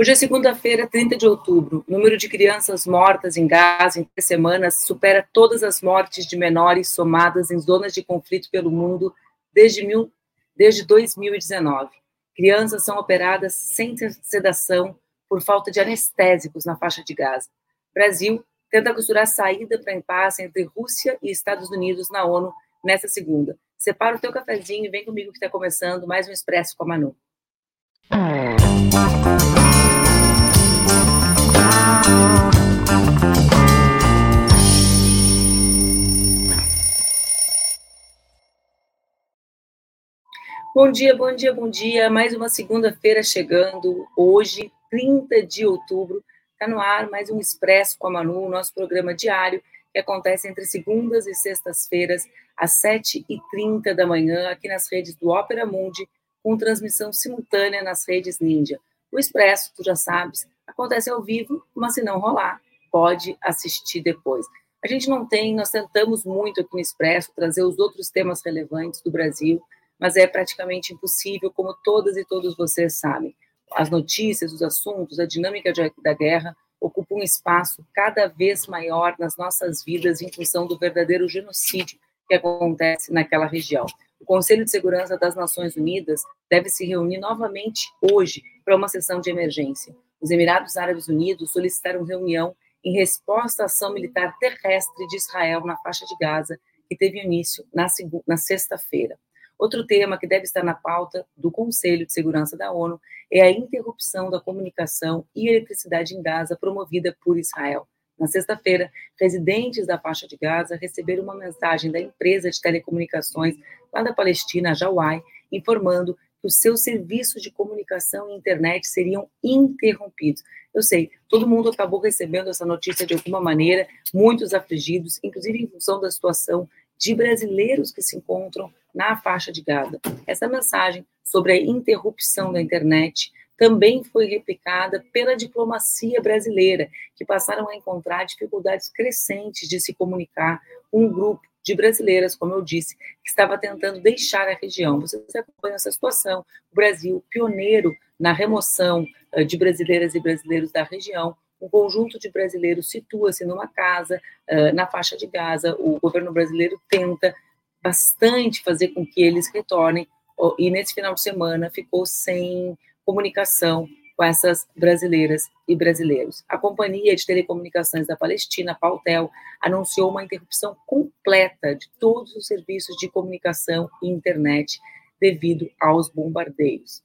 Hoje é segunda-feira, 30 de outubro. O número de crianças mortas em Gaza em três semanas supera todas as mortes de menores somadas em zonas de conflito pelo mundo desde, mil, desde 2019. Crianças são operadas sem sedação por falta de anestésicos na faixa de Gaza. Brasil tenta costurar saída para impasse entre Rússia e Estados Unidos na ONU nesta segunda. Separa o teu cafezinho e vem comigo que está começando mais um Expresso com a Manu. Bom dia, bom dia, bom dia. Mais uma segunda-feira chegando. Hoje, 30 de outubro, está no ar mais um Expresso com a Manu, nosso programa diário que acontece entre segundas e sextas-feiras, às 7h30 da manhã, aqui nas redes do Ópera Mundi, com transmissão simultânea nas redes Ninja. O Expresso, tu já sabes, acontece ao vivo, mas se não rolar, pode assistir depois. A gente não tem, nós tentamos muito aqui no Expresso trazer os outros temas relevantes do Brasil, mas é praticamente impossível, como todas e todos vocês sabem. As notícias, os assuntos, a dinâmica da guerra ocupam um espaço cada vez maior nas nossas vidas em função do verdadeiro genocídio que acontece naquela região. O Conselho de Segurança das Nações Unidas deve se reunir novamente hoje para uma sessão de emergência. Os Emirados Árabes Unidos solicitaram reunião em resposta à ação militar terrestre de Israel na faixa de Gaza, que teve início na, na sexta-feira. Outro tema que deve estar na pauta do Conselho de Segurança da ONU é a interrupção da comunicação e eletricidade em Gaza promovida por Israel. Na sexta-feira, residentes da faixa de Gaza receberam uma mensagem da empresa de telecomunicações lá da Palestina, Jawai, informando que os seus serviços de comunicação e internet seriam interrompidos. Eu sei, todo mundo acabou recebendo essa notícia de alguma maneira, muitos afligidos, inclusive em função da situação de brasileiros que se encontram na faixa de Gaza. Essa mensagem sobre a interrupção da internet também foi replicada pela diplomacia brasileira, que passaram a encontrar dificuldades crescentes de se comunicar com um grupo de brasileiras, como eu disse, que estava tentando deixar a região. Vocês acompanham essa situação. O Brasil, pioneiro na remoção eh, de brasileiras e brasileiros da região, um conjunto de brasileiros situa-se numa casa uh, na faixa de Gaza. O governo brasileiro tenta bastante fazer com que eles retornem, e nesse final de semana ficou sem comunicação com essas brasileiras e brasileiros. A Companhia de Telecomunicações da Palestina, Pautel, anunciou uma interrupção completa de todos os serviços de comunicação e internet devido aos bombardeios.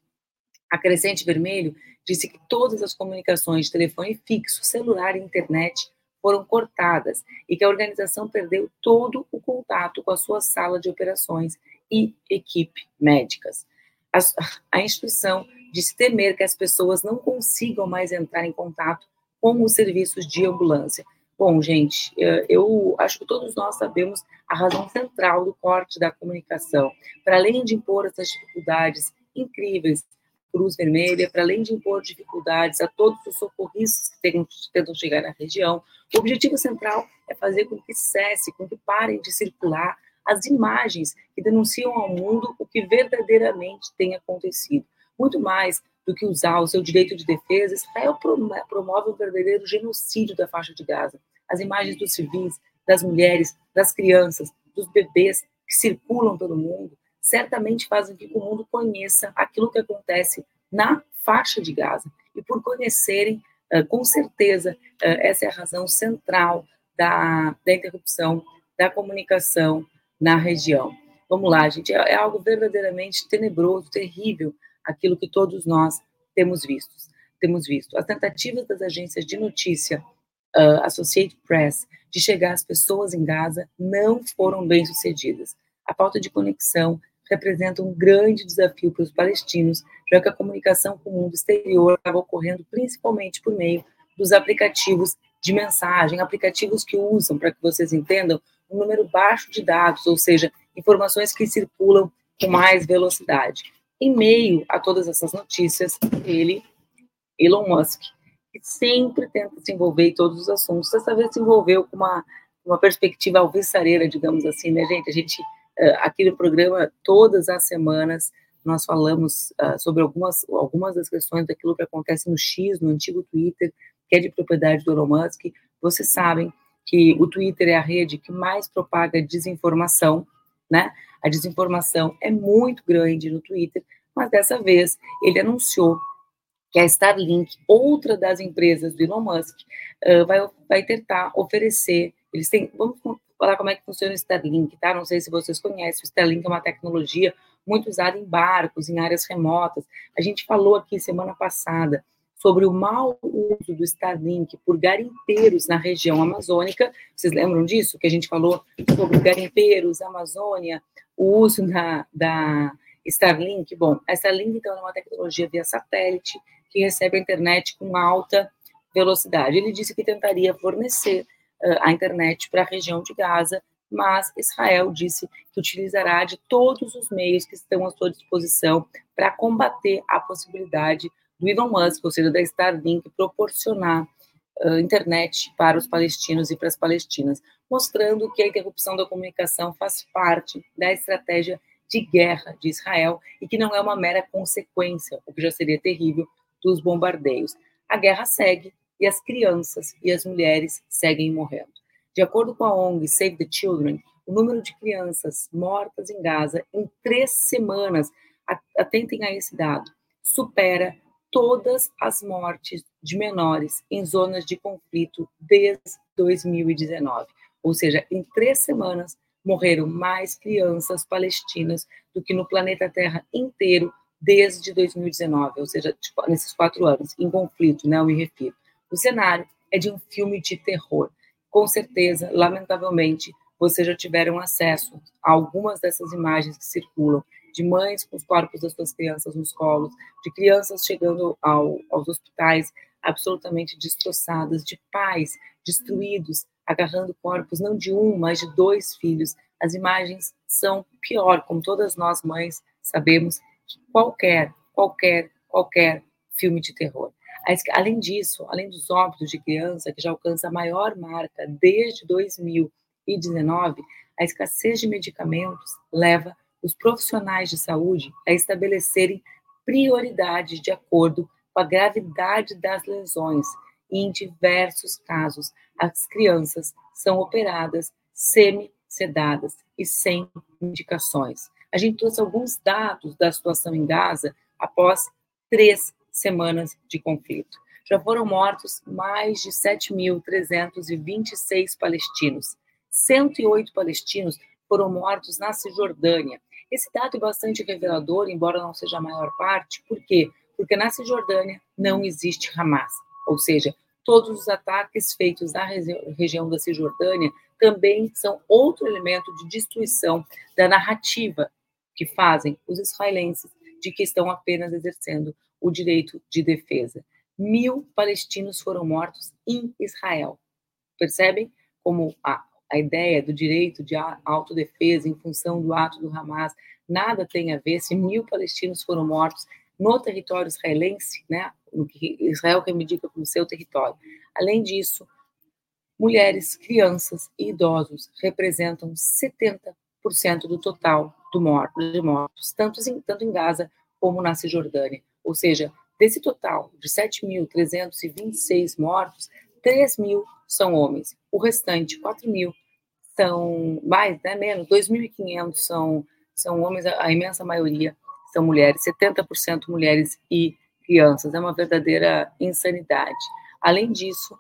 A Crescente Vermelho disse que todas as comunicações de telefone fixo, celular e internet foram cortadas e que a organização perdeu todo o contato com a sua sala de operações e equipe médicas. A, a instituição disse temer que as pessoas não consigam mais entrar em contato com os serviços de ambulância. Bom, gente, eu acho que todos nós sabemos a razão central do corte da comunicação. Para além de impor essas dificuldades incríveis Cruz Vermelha, para além de impor dificuldades a todos os socorristas que tentam chegar na região, o objetivo central é fazer com que cesse, com que parem de circular as imagens que denunciam ao mundo o que verdadeiramente tem acontecido. Muito mais do que usar o seu direito de defesa, Israel promove o verdadeiro genocídio da faixa de Gaza. As imagens dos civis, das mulheres, das crianças, dos bebês que circulam pelo mundo certamente fazem com que o mundo conheça aquilo que acontece na faixa de Gaza. E por conhecerem, com certeza, essa é a razão central da, da interrupção da comunicação na região. Vamos lá, gente, é, é algo verdadeiramente tenebroso, terrível, aquilo que todos nós temos visto. Temos visto. As tentativas das agências de notícia uh, Associated Press de chegar às pessoas em Gaza não foram bem sucedidas. A falta de conexão representa um grande desafio para os palestinos, já que a comunicação com o mundo exterior estava ocorrendo principalmente por meio dos aplicativos de mensagem, aplicativos que usam, para que vocês entendam, um número baixo de dados, ou seja, informações que circulam com mais velocidade. Em meio a todas essas notícias, ele, Elon Musk, que sempre tenta se envolver em todos os assuntos, dessa vez se envolveu com uma, uma perspectiva alvissareira, digamos assim, né, gente? A gente aqui no programa, todas as semanas, nós falamos uh, sobre algumas, algumas das questões daquilo que acontece no X, no antigo Twitter, que é de propriedade do Elon Musk. Vocês sabem que o Twitter é a rede que mais propaga desinformação, né? A desinformação é muito grande no Twitter, mas dessa vez ele anunciou que a Starlink, outra das empresas do Elon Musk, uh, vai, vai tentar oferecer. Eles têm. Vamos falar como é que funciona o Starlink, tá? Não sei se vocês conhecem. O Starlink é uma tecnologia muito usada em barcos, em áreas remotas. A gente falou aqui semana passada sobre o mau uso do Starlink por garimpeiros na região amazônica. Vocês lembram disso? Que a gente falou sobre garimpeiros, Amazônia, o uso da, da Starlink. Bom, a Starlink, então, é uma tecnologia via satélite que recebe a internet com alta velocidade. Ele disse que tentaria fornecer a internet para a região de Gaza, mas Israel disse que utilizará de todos os meios que estão à sua disposição para combater a possibilidade do Elon Musk, ou seja, da Starlink, proporcionar uh, internet para os palestinos e para as palestinas, mostrando que a interrupção da comunicação faz parte da estratégia de guerra de Israel e que não é uma mera consequência, o que já seria terrível, dos bombardeios. A guerra segue e as crianças e as mulheres seguem morrendo. De acordo com a ONG Save the Children, o número de crianças mortas em Gaza em três semanas, atentem a esse dado, supera todas as mortes de menores em zonas de conflito desde 2019. Ou seja, em três semanas morreram mais crianças palestinas do que no planeta Terra inteiro desde 2019, ou seja, tipo, nesses quatro anos, em conflito, né, eu me refiro. O cenário é de um filme de terror. Com certeza, lamentavelmente, vocês já tiveram acesso a algumas dessas imagens que circulam de mães com os corpos das suas crianças nos colos, de crianças chegando ao, aos hospitais absolutamente destroçadas, de pais destruídos, agarrando corpos não de um, mas de dois filhos. As imagens são pior, como todas nós mães sabemos, qualquer, qualquer, qualquer filme de terror. Além disso, além dos óbitos de criança, que já alcança a maior marca desde 2019, a escassez de medicamentos leva os profissionais de saúde a estabelecerem prioridades de acordo com a gravidade das lesões, e em diversos casos, as crianças são operadas semi-sedadas e sem indicações. A gente trouxe alguns dados da situação em Gaza após três semanas de conflito. Já foram mortos mais de 7.326 palestinos. 108 palestinos foram mortos na Cisjordânia. Esse dado é bastante revelador, embora não seja a maior parte. Por quê? Porque na Cisjordânia não existe Hamas. Ou seja, todos os ataques feitos na região da Cisjordânia também são outro elemento de destruição da narrativa que fazem os israelenses de que estão apenas exercendo o direito de defesa. Mil palestinos foram mortos em Israel. Percebem como a, a ideia do direito de autodefesa em função do ato do Hamas nada tem a ver se mil palestinos foram mortos no território israelense, né, no que Israel reivindica como seu território. Além disso, mulheres, crianças e idosos representam 70% do total do morto, de mortos, tanto em, tanto em Gaza como na Cisjordânia. Ou seja, desse total de 7.326 mortos, 3 mil são homens. O restante, 4 mil, são mais, né, menos, 2.500 são, são homens, a, imensa maioria são mulheres, 70% mulheres e crianças. É uma verdadeira insanidade. Além disso,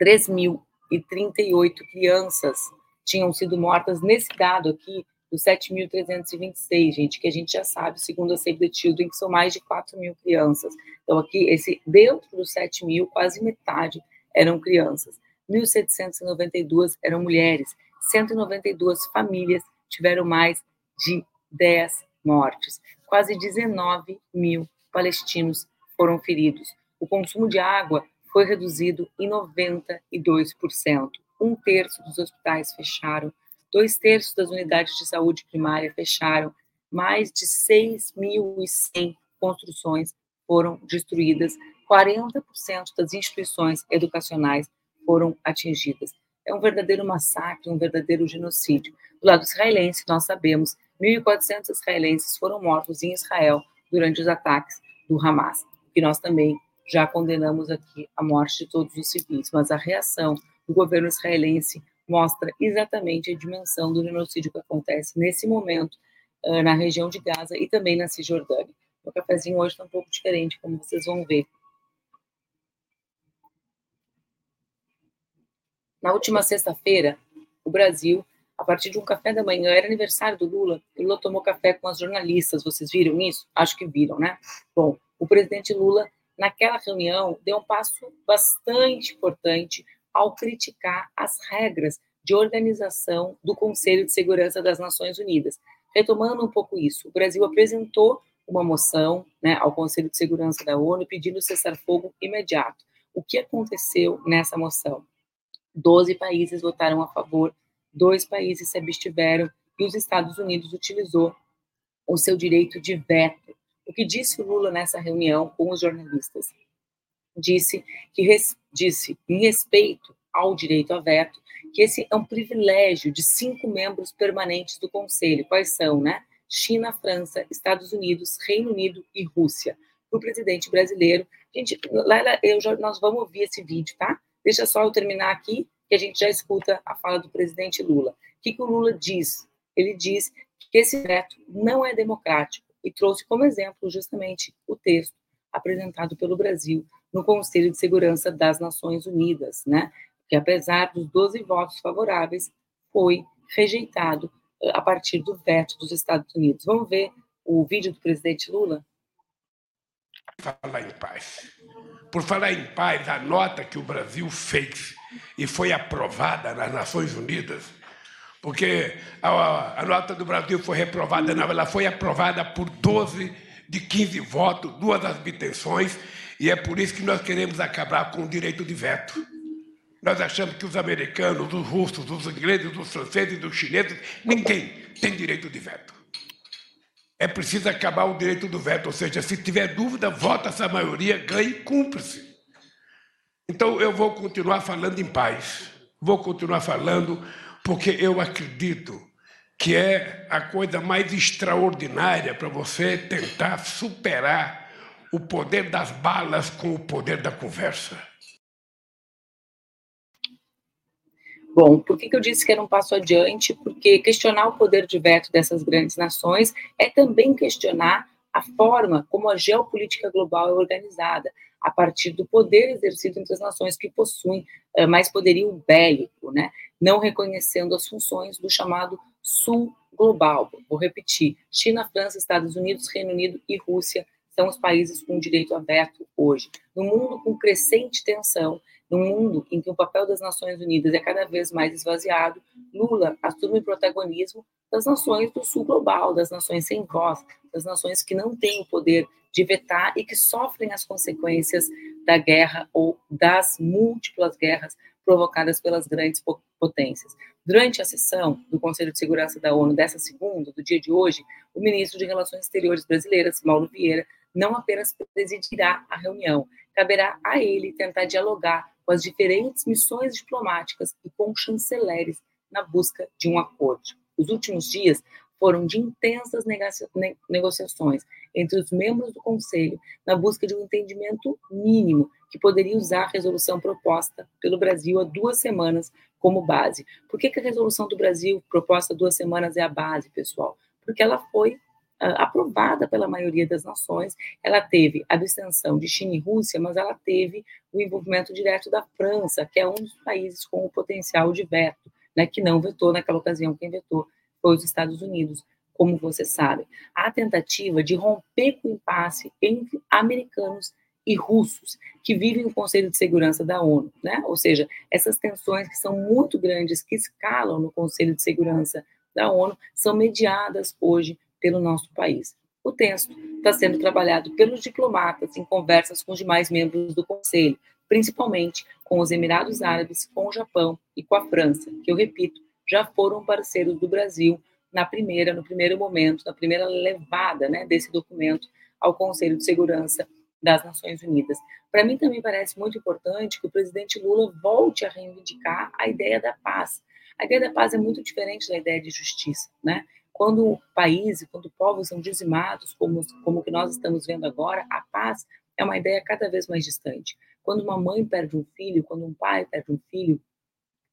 3.038 crianças tinham sido mortas nesse dado aqui, dos 7.326, gente, que a gente já sabe, segundo a Save the Children, que são mais de 4 mil crianças. Então, aqui, esse, dentro dos 7 mil, quase metade eram crianças. 1.792 eram mulheres. 192 famílias tiveram mais de 10 mortes. Quase 19 mil palestinos foram feridos. O consumo de água foi reduzido em 92%. Um terço dos hospitais fecharam Dois terços das unidades de saúde primária fecharam, mais de 6.100 construções foram destruídas, 40% das instituições educacionais foram atingidas. É um verdadeiro massacre, um verdadeiro genocídio. Do lado israelense, nós sabemos 1.400 israelenses foram mortos em Israel durante os ataques do Hamas, que nós também já condenamos aqui a morte de todos os civis, mas a reação do governo israelense mostra exatamente a dimensão do genocídio que acontece nesse momento uh, na região de Gaza e também na Cisjordânia. O cafezinho hoje está um pouco diferente, como vocês vão ver. Na última sexta-feira, o Brasil, a partir de um café da manhã, era aniversário do Lula, o Lula tomou café com as jornalistas, vocês viram isso? Acho que viram, né? Bom, o presidente Lula, naquela reunião, deu um passo bastante importante ao criticar as regras de organização do Conselho de Segurança das Nações Unidas. Retomando um pouco isso, o Brasil apresentou uma moção né, ao Conselho de Segurança da ONU pedindo cessar-fogo imediato. O que aconteceu nessa moção? Doze países votaram a favor, dois países se abstiveram e os Estados Unidos utilizou o seu direito de veto. O que disse o Lula nessa reunião com os jornalistas? Disse que disse em respeito ao direito a veto que esse é um privilégio de cinco membros permanentes do Conselho. Quais são, né? China, França, Estados Unidos, Reino Unido e Rússia. O presidente brasileiro, gente, Laila, eu já, nós vamos ouvir esse vídeo, tá? Deixa só eu terminar aqui, que a gente já escuta a fala do presidente Lula. O que, que o Lula diz? Ele diz que esse veto não é democrático e trouxe como exemplo justamente o texto apresentado pelo Brasil no Conselho de Segurança das Nações Unidas, né? Que apesar dos 12 votos favoráveis, foi rejeitado eh, a partir do veto dos Estados Unidos. Vamos ver o vídeo do presidente Lula? Falar em paz. Por falar em paz, a nota que o Brasil fez e foi aprovada nas Nações Unidas, porque a, a nota do Brasil foi reprovada, não, ela foi aprovada por 12 de 15 votos, duas abstenções, e é por isso que nós queremos acabar com o direito de veto. Nós achamos que os americanos, os russos, os ingleses, os franceses, os chineses, ninguém tem direito de veto. É preciso acabar o direito do veto, ou seja, se tiver dúvida, vota essa maioria, ganha e cumpre-se. Então eu vou continuar falando em paz, vou continuar falando porque eu acredito que é a coisa mais extraordinária para você tentar superar o poder das balas com o poder da conversa. Bom, por que, eu disse que era um passo adiante? Porque questionar o poder de veto dessas grandes nações é também questionar a forma como a geopolítica global é organizada, a partir do poder exercido entre as nações que possuem uh, mais poderio bélico, né? Não reconhecendo as funções do chamado Sul global. Vou repetir: China, França, Estados Unidos, Reino Unido e Rússia são os países com direito a veto hoje. No mundo com crescente tensão no mundo em que o papel das Nações Unidas é cada vez mais esvaziado, Lula assume o protagonismo das nações do sul global, das nações sem voz, das nações que não têm o poder de vetar e que sofrem as consequências da guerra ou das múltiplas guerras provocadas pelas grandes potências. Durante a sessão do Conselho de Segurança da ONU dessa segunda, do dia de hoje, o ministro de Relações Exteriores brasileiras, Mauro Vieira, não apenas presidirá a reunião, caberá a ele tentar dialogar com as diferentes missões diplomáticas e com chanceleres na busca de um acordo. Os últimos dias foram de intensas negociações entre os membros do Conselho na busca de um entendimento mínimo que poderia usar a resolução proposta pelo Brasil há duas semanas como base. Por que, que a resolução do Brasil proposta há duas semanas é a base, pessoal? Porque ela foi aprovada pela maioria das nações. Ela teve abstenção de China e Rússia, mas ela teve o envolvimento direto da França, que é um dos países com o potencial de veto, né, que não vetou naquela ocasião, quem vetou foi os Estados Unidos, como você sabe. A tentativa de romper com o impasse entre americanos e russos que vivem o Conselho de Segurança da ONU, né? Ou seja, essas tensões que são muito grandes, que escalam no Conselho de Segurança da ONU, são mediadas hoje pelo nosso país. O texto está sendo trabalhado pelos diplomatas em conversas com os demais membros do Conselho, principalmente com os Emirados Árabes, com o Japão e com a França, que eu repito, já foram parceiros do Brasil na primeira, no primeiro momento, na primeira levada, né, desse documento ao Conselho de Segurança das Nações Unidas. Para mim também parece muito importante que o presidente Lula volte a reivindicar a ideia da paz. A ideia da paz é muito diferente da ideia de justiça, né? Quando países, quando povos são dizimados, como, como que nós estamos vendo agora, a paz é uma ideia cada vez mais distante. Quando uma mãe perde um filho, quando um pai perde um filho,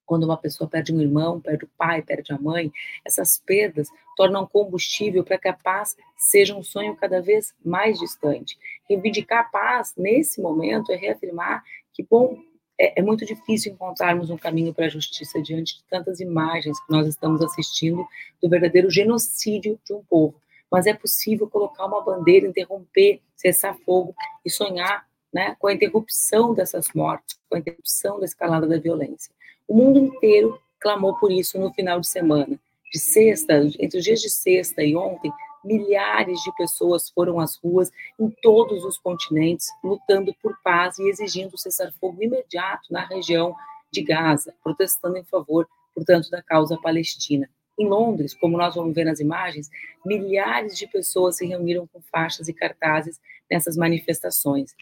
quando uma pessoa perde um irmão, perde o pai, perde a mãe, essas perdas tornam combustível para que a paz seja um sonho cada vez mais distante. Reivindicar a paz nesse momento é reafirmar que, bom, é, é muito difícil encontrarmos um caminho para a justiça diante de tantas imagens que nós estamos assistindo do verdadeiro genocídio de um povo. Mas é possível colocar uma bandeira, interromper, cessar fogo e sonhar né, com a interrupção dessas mortes, com a interrupção da escalada da violência. O mundo inteiro clamou por isso no final de semana. De sexta, entre os dias de sexta e ontem, milhares de pessoas foram às ruas em todos os continentes, lutando por paz e exigindo cessar-fogo imediato na região de Gaza, protestando em favor, portanto, da causa palestina. Em Londres, como nós vamos ver nas imagens, milhares de pessoas se reuniram com faixas e cartazes nessas manifestações.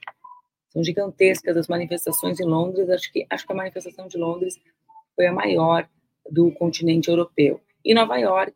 São gigantescas as manifestações em Londres. Acho que, acho que a manifestação de Londres foi a maior do continente europeu. Em Nova York,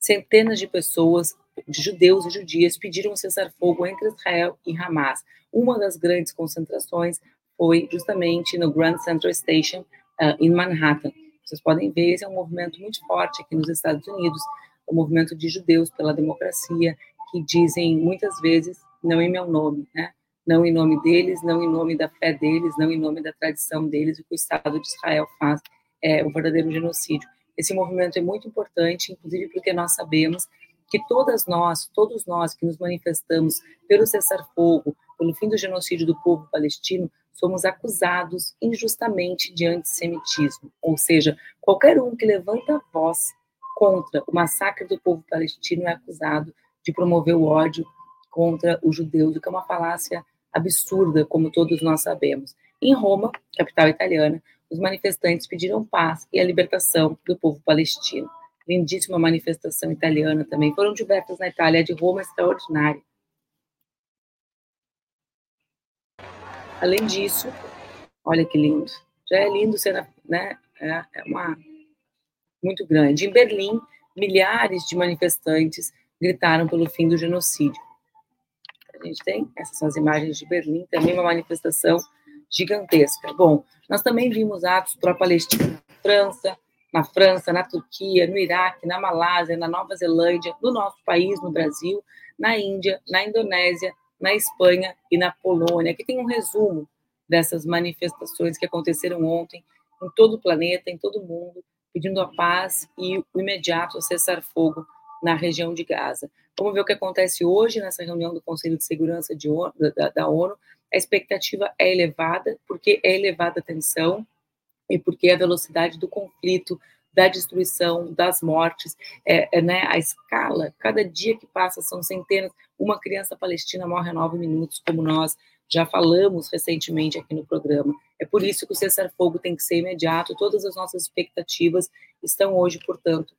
centenas de pessoas, de judeus e judias, pediram cessar-fogo entre Israel e Hamas. Uma das grandes concentrações foi justamente no Grand Central Station, uh, em Manhattan. Vocês podem ver, esse é um movimento muito forte aqui nos Estados Unidos, o um movimento de judeus pela democracia, que dizem muitas vezes, não em meu nome, né? não em nome deles, não em nome da fé deles, não em nome da tradição deles, o que o Estado de Israel faz é o verdadeiro genocídio. Esse movimento é muito importante, inclusive porque nós sabemos que todas nós, todos nós que nos manifestamos pelo cessar-fogo, pelo fim do genocídio do povo palestino, somos acusados injustamente de antissemitismo. Ou seja, qualquer um que levanta a voz contra o massacre do povo palestino é acusado de promover o ódio contra os judeus, o que é uma falácia absurda, como todos nós sabemos. Em Roma, capital italiana, os manifestantes pediram paz e a libertação do povo palestino. Lindíssima manifestação italiana também. Foram diversas na Itália, de Roma extraordinária. Além disso, olha que lindo. Já é lindo ser, né? É, é uma muito grande. Em Berlim, milhares de manifestantes gritaram pelo fim do genocídio a gente tem. Essas são as imagens de Berlim, também uma manifestação gigantesca. Bom, nós também vimos atos pró-Palestina na França, na França, na Turquia, no Iraque, na Malásia, na Nova Zelândia, no nosso país, no Brasil, na Índia, na Indonésia, na Espanha e na Polônia. Aqui tem um resumo dessas manifestações que aconteceram ontem em todo o planeta, em todo o mundo, pedindo a paz e o imediato cessar-fogo na região de Gaza. Vamos ver o que acontece hoje nessa reunião do Conselho de Segurança de ONU, da, da ONU. A expectativa é elevada, porque é elevada a tensão e porque a velocidade do conflito, da destruição, das mortes, é, é, né, a escala, cada dia que passa são centenas. Uma criança palestina morre a nove minutos, como nós já falamos recentemente aqui no programa. É por isso que o cessar-fogo tem que ser imediato. Todas as nossas expectativas estão hoje, portanto,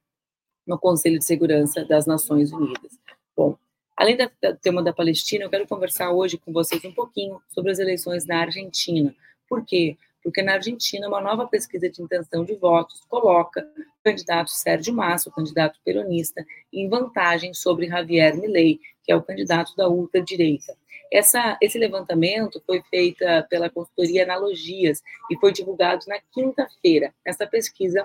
no Conselho de Segurança das Nações Unidas. Bom, além do tema da Palestina, eu quero conversar hoje com vocês um pouquinho sobre as eleições na Argentina. Por quê? Porque na Argentina, uma nova pesquisa de intenção de votos coloca o candidato Sérgio Massa, o candidato peronista, em vantagem sobre Javier Milei, que é o candidato da ultradireita. Essa, esse levantamento foi feito pela consultoria Analogias e foi divulgado na quinta-feira. Essa pesquisa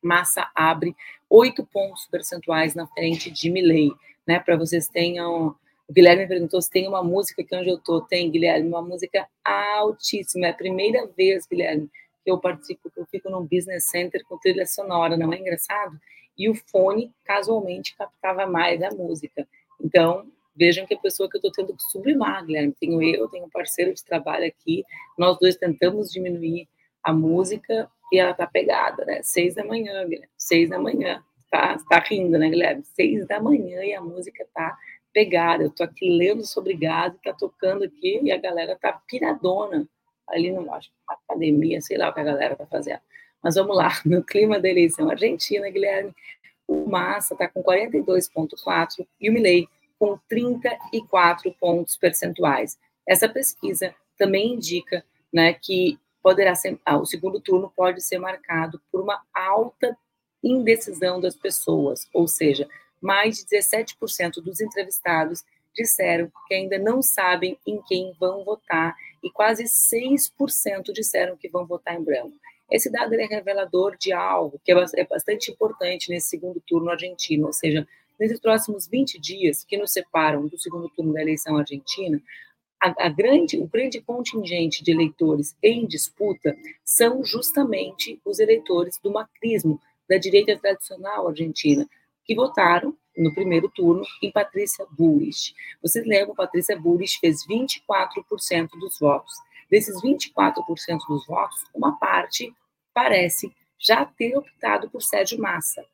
Massa abre oito pontos percentuais na frente de Milley, né? Para vocês tenham. O Guilherme perguntou se tem uma música aqui onde eu tô. Tem, Guilherme, uma música altíssima. É a primeira vez, Guilherme, que eu participo, que eu fico num business center com trilha sonora, não é engraçado? E o fone, casualmente, captava mais a música. Então, vejam que a pessoa que eu estou tendo que sublimar, Guilherme. Tenho eu, tenho um parceiro de trabalho aqui, nós dois tentamos diminuir a música e ela tá pegada, né? Seis da manhã, Guilherme, seis da manhã. Tá, tá rindo, né, Guilherme? Seis da manhã e a música tá pegada. Eu tô aqui lendo sobre gado, tá tocando aqui e a galera tá piradona ali no, acho, academia, sei lá o que a galera tá fazendo. Mas vamos lá, no clima da eleição argentina, Guilherme, o Massa tá com 42,4 e o Milley com 34 pontos percentuais. Essa pesquisa também indica né, que poderá ser, ah, o segundo turno pode ser marcado por uma alta indecisão das pessoas, ou seja, mais de 17% dos entrevistados disseram que ainda não sabem em quem vão votar e quase 6% disseram que vão votar em branco. Esse dado é revelador de algo que é, é bastante importante nesse segundo turno argentino, ou seja, nesses próximos 20 dias que nos separam do segundo turno da eleição argentina, a, a, grande, o grande contingente de eleitores em disputa são justamente os eleitores do macrismo, da direita tradicional argentina, que votaram no primeiro turno em Patrícia Bullrich. Vocês lembram, Patrícia Bullrich fez 24% dos votos. Desses 24% dos votos, uma parte parece já ter optado por Sérgio Massa.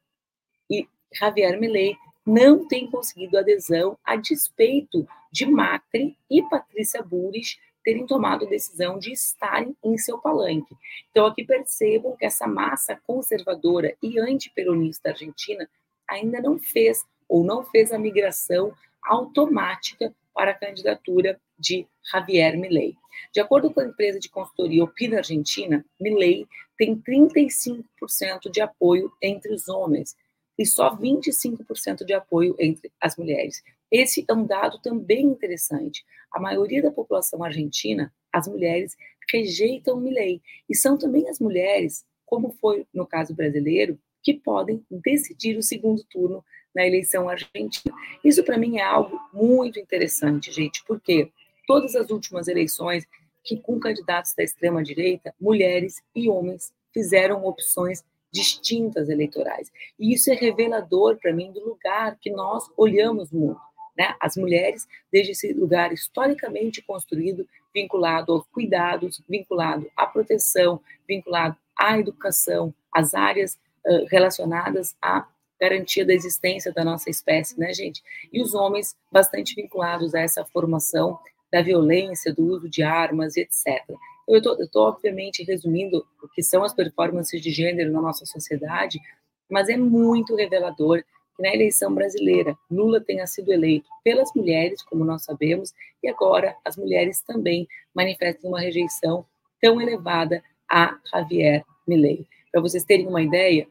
E Javier Milei não tem conseguido adesão a despeito de Macri e Patrícia Bullrich terem tomado decisão de estarem em seu palanque. Então, aqui percebam que essa massa conservadora e antiperonista argentina ainda não fez ou não fez a migração automática para a candidatura de Javier Milei. De acordo com a empresa de consultoria Opina Argentina, Milei tem 35% de apoio entre os homens e só 25% de apoio entre as mulheres. Esse é um dado também interessante. A maioria da população argentina, as mulheres, rejeitam Milei. E são também as mulheres, como foi no caso brasileiro, que podem decidir o segundo turno na eleição argentina. Isso, para mim, é algo muito interessante, gente, porque todas as últimas eleições que com candidatos da extrema-direita, mulheres e homens fizeram opções distintas eleitorais. E isso é revelador para mim do lugar que nós olhamos o mundo. Né? As mulheres, desde esse lugar historicamente construído, vinculado aos cuidados, vinculado à proteção, vinculado à educação, às áreas uh, relacionadas à garantia da existência da nossa espécie, né, gente? E os homens bastante vinculados a essa formação da violência, do uso de armas, etc. Eu estou, obviamente, resumindo o que são as performances de gênero na nossa sociedade, mas é muito revelador na eleição brasileira Lula tenha sido eleito pelas mulheres, como nós sabemos, e agora as mulheres também manifestam uma rejeição tão elevada a Javier Milei. Para vocês terem uma ideia,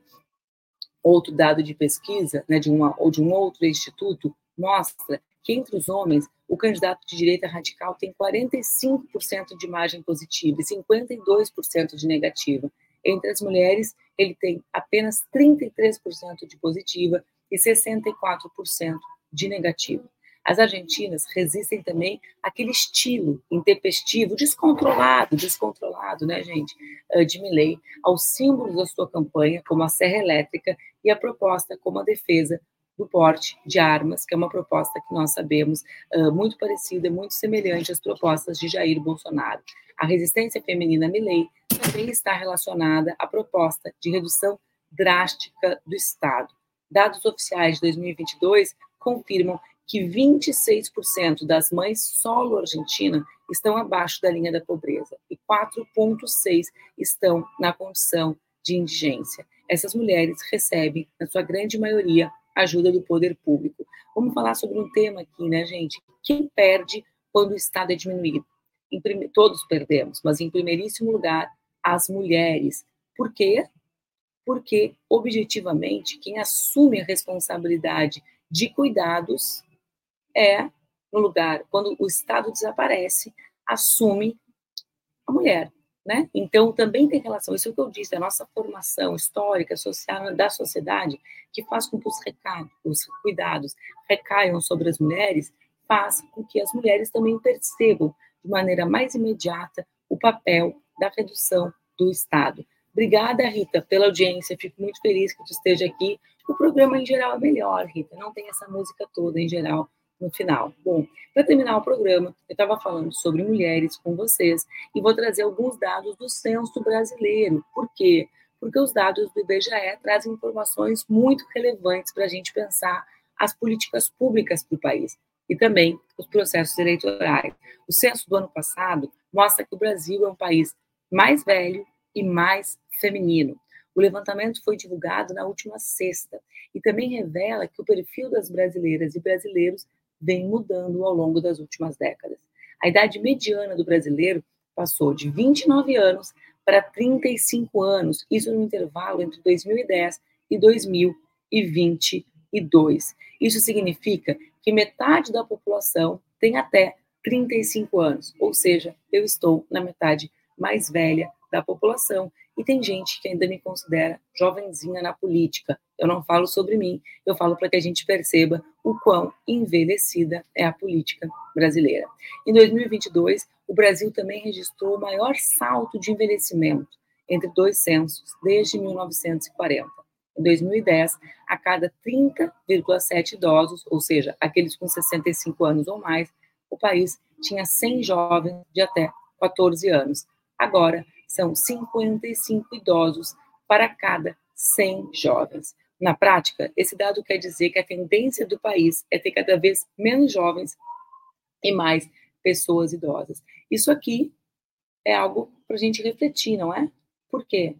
outro dado de pesquisa, né, de uma ou de um outro instituto, mostra que entre os homens o candidato de direita radical tem 45% de margem positiva e 52% de negativa. Entre as mulheres, ele tem apenas 33% de positiva e 64% de negativa. As argentinas resistem também àquele estilo intempestivo, descontrolado, descontrolado, né, gente, ah, de Milley, aos símbolos da sua campanha, como a serra elétrica e a proposta como a defesa do porte de armas, que é uma proposta que nós sabemos uh, muito parecida, muito semelhante às propostas de Jair Bolsonaro. A resistência feminina Milley também está relacionada à proposta de redução drástica do Estado. Dados oficiais de 2022 confirmam que 26% das mães solo argentina estão abaixo da linha da pobreza e 4,6% estão na condição de indigência. Essas mulheres recebem, na sua grande maioria, ajuda do poder público. Vamos falar sobre um tema aqui, né, gente? Quem perde quando o Estado é diminuído? Prime... Todos perdemos, mas em primeiríssimo lugar, as mulheres. Por quê? Porque, objetivamente, quem assume a responsabilidade de cuidados é, no lugar, quando o Estado desaparece, assume a mulher. Né? Então, também tem relação, isso é o que eu disse, a nossa formação histórica, social da sociedade, que faz com que os recados, os cuidados recaiam sobre as mulheres, faz com que as mulheres também percebam de maneira mais imediata o papel da redução do Estado. Obrigada, Rita, pela audiência. Fico muito feliz que tu esteja aqui. O programa em geral é melhor, Rita. Não tem essa música toda em geral no final. Bom, para terminar o programa, eu estava falando sobre mulheres com vocês e vou trazer alguns dados do censo brasileiro. Por quê? Porque os dados do IBGE trazem informações muito relevantes para a gente pensar as políticas públicas para o país e também os processos eleitorais. O censo do ano passado mostra que o Brasil é um país mais velho e mais feminino. O levantamento foi divulgado na última sexta e também revela que o perfil das brasileiras e brasileiros vem mudando ao longo das últimas décadas. A idade mediana do brasileiro passou de 29 anos para 35 anos, isso no intervalo entre 2010 e 2022. 2002. Isso significa que metade da população tem até 35 anos, ou seja, eu estou na metade mais velha da população e tem gente que ainda me considera jovenzinha na política. Eu não falo sobre mim, eu falo para que a gente perceba o quão envelhecida é a política brasileira. Em 2022, o Brasil também registrou o maior salto de envelhecimento entre dois censos desde 1940. Em 2010, a cada 30,7 idosos, ou seja, aqueles com 65 anos ou mais, o país tinha 100 jovens de até 14 anos. Agora, são 55 idosos para cada 100 jovens. Na prática, esse dado quer dizer que a tendência do país é ter cada vez menos jovens e mais pessoas idosas. Isso aqui é algo para a gente refletir, não é? Por quê?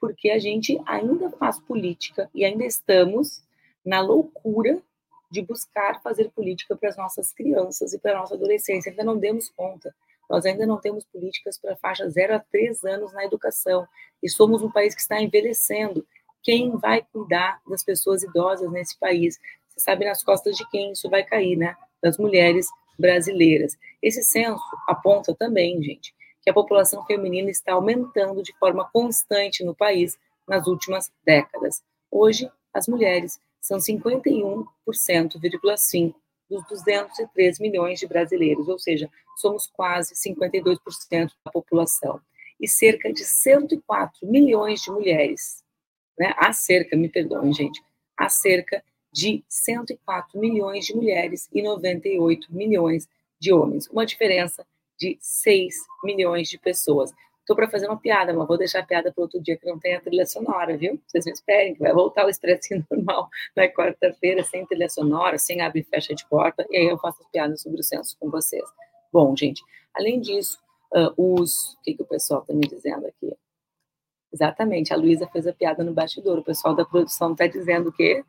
Porque a gente ainda faz política e ainda estamos na loucura de buscar fazer política para as nossas crianças e para a nossa adolescência. Ainda não demos conta. Nós ainda não temos políticas para faixa 0 a 3 anos na educação. E somos um país que está envelhecendo. Quem vai cuidar das pessoas idosas nesse país? Você sabe nas costas de quem isso vai cair, né? Das mulheres brasileiras. Esse censo aponta também, gente, que a população feminina está aumentando de forma constante no país nas últimas décadas. Hoje, as mulheres são 51,5% dos 203 milhões de brasileiros, ou seja, somos quase 52% da população. E cerca de 104 milhões de mulheres, né? Há cerca, me perdoem, gente, há cerca de 104 milhões de mulheres e 98 milhões de homens. Uma diferença de 6 milhões de pessoas. Estou para fazer uma piada, mas vou deixar a piada para outro dia que não tem a trilha sonora, viu? Vocês me esperem, que vai voltar o expressinho normal na quarta-feira, sem trilha sonora, sem abre e fecha de porta, e aí eu faço as piadas sobre o censo com vocês. Bom, gente, além disso, uh, os. O que, que o pessoal está me dizendo aqui? Exatamente, a Luísa fez a piada no bastidor. O pessoal da produção está dizendo que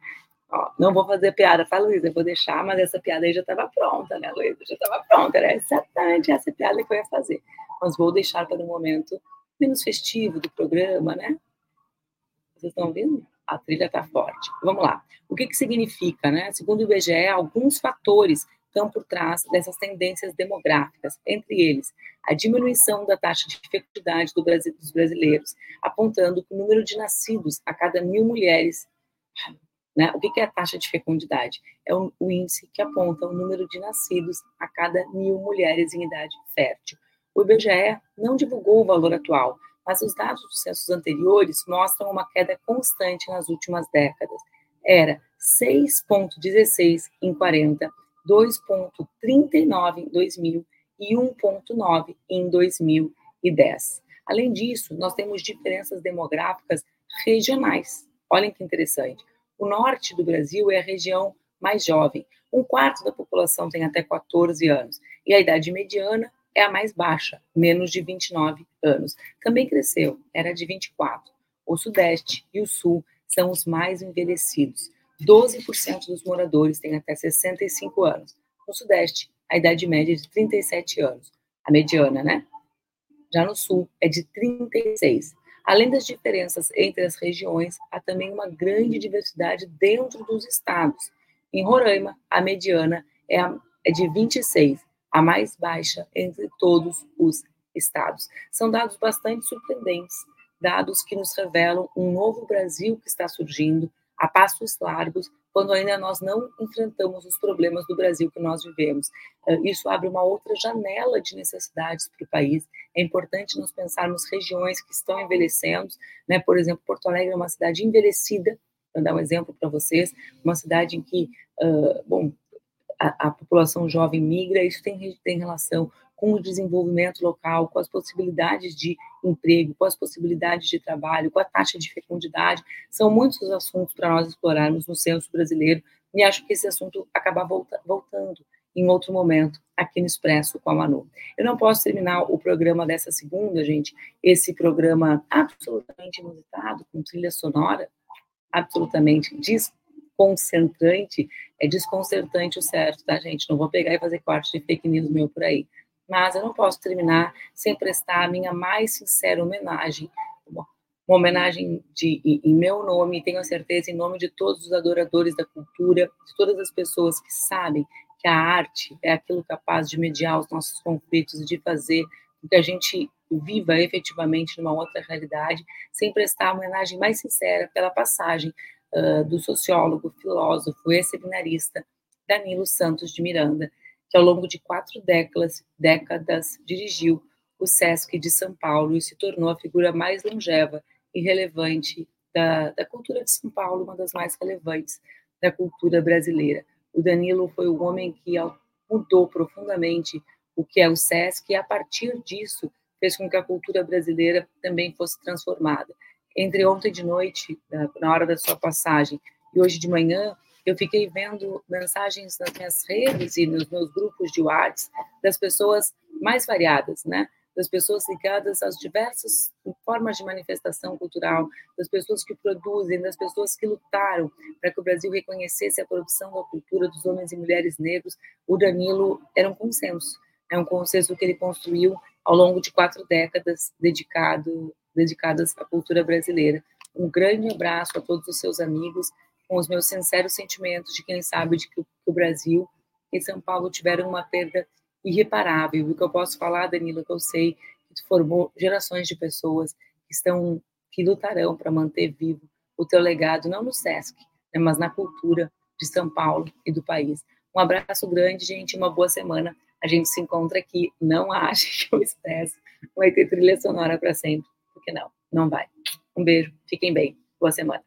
Ó, não vou fazer piada, tá, Luísa? Eu vou deixar, mas essa piada aí já estava pronta, né, Luísa? Já estava pronta, era exatamente essa piada que eu ia fazer. Mas vou deixar para um momento menos festivo do programa, né? Vocês estão ouvindo? A trilha está forte. Vamos lá. O que, que significa, né? Segundo o IBGE, alguns fatores estão por trás dessas tendências demográficas, entre eles a diminuição da taxa de fecundidade do Brasil, dos brasileiros, apontando que o número de nascidos a cada mil mulheres né? O que é a taxa de fecundidade? É o, o índice que aponta o número de nascidos a cada mil mulheres em idade fértil. O IBGE não divulgou o valor atual, mas os dados dos censos anteriores mostram uma queda constante nas últimas décadas. Era 6,16 em 40, 2,39 em 2000 e 1,9 em 2010. Além disso, nós temos diferenças demográficas regionais. Olhem que interessante. O norte do Brasil é a região mais jovem. Um quarto da população tem até 14 anos. E a idade mediana é a mais baixa, menos de 29 anos. Também cresceu, era de 24. O sudeste e o sul são os mais envelhecidos. 12% dos moradores têm até 65 anos. No sudeste, a idade média é de 37 anos. A mediana, né? Já no sul, é de 36. Além das diferenças entre as regiões, há também uma grande diversidade dentro dos estados. Em Roraima, a mediana é, é de 26, a mais baixa entre todos os estados. São dados bastante surpreendentes, dados que nos revelam um novo Brasil que está surgindo a passos largos, quando ainda nós não enfrentamos os problemas do Brasil que nós vivemos. Eh, isso abre uma outra janela de necessidades para o país. É importante nós pensarmos regiões que estão envelhecendo, né? Por exemplo, Porto Alegre é uma cidade envelhecida, para dar um exemplo para vocês, uma cidade em que, uh, bom, a, a, população jovem migra, isso tem, tem relação com o desenvolvimento local, com as possibilidades de emprego, com as possibilidades de trabalho, com a taxa de fecundidade. São muitos os assuntos para nós explorarmos no censo brasileiro e acho que esse assunto acaba volta, voltando em outro momento aqui no Expresso com a Manu. Eu não posso terminar o programa dessa segunda, gente, esse programa absolutamente inusitado, com trilha sonora, absolutamente desconcertante, é desconcertante o certo, tá, gente? Não vou pegar e fazer corte de fake news meu por aí mas eu não posso terminar sem prestar a minha mais sincera homenagem, uma homenagem de, em, meu nome, tenho certeza, em nome de todos os adoradores da cultura, de todas as pessoas que sabem que a arte é aquilo capaz de mediar os nossos conflitos e de fazer com que a gente viva efetivamente numa outra realidade, sem prestar a homenagem mais sincera pela passagem uh, do sociólogo, filósofo e seminarista Danilo Santos de Miranda, que ao longo de quatro décadas, décadas dirigiu o SESC de São Paulo e se tornou a figura mais longeva e relevante da, da cultura de São Paulo, uma das mais relevantes da cultura brasileira. O Danilo foi o homem que mudou profundamente o que é o SESC e, a partir disso, fez com que a cultura brasileira também fosse transformada. Entre ontem de noite, na hora da sua passagem, e hoje de manhã, eu fiquei vendo mensagens nas minhas redes e nos meus grupos de WhatsApp das pessoas mais variadas, né? das pessoas ligadas às diversas formas de manifestação cultural, das pessoas que produzem, das pessoas que lutaram para que o Brasil reconhecesse a produção da cultura dos homens e mulheres negros, o Danilo era um consenso, é um consenso que ele construiu ao longo de quatro décadas dedicado, dedicadas à cultura brasileira. Um grande abraço a todos os seus amigos, com os meus sinceros sentimentos de quem sabe de que o Brasil e São Paulo tiveram uma perda irreparável. O que eu posso falar, Danilo, que eu sei que formou gerações de pessoas que estão que lutarão para manter vivo o teu legado, não no SESC, né, mas na cultura de São Paulo e do país. Um abraço grande, gente, uma boa semana. A gente se encontra aqui. Não ache que o Expresso vai ter trilha sonora para sempre, porque não, não vai. Um beijo, fiquem bem, boa semana.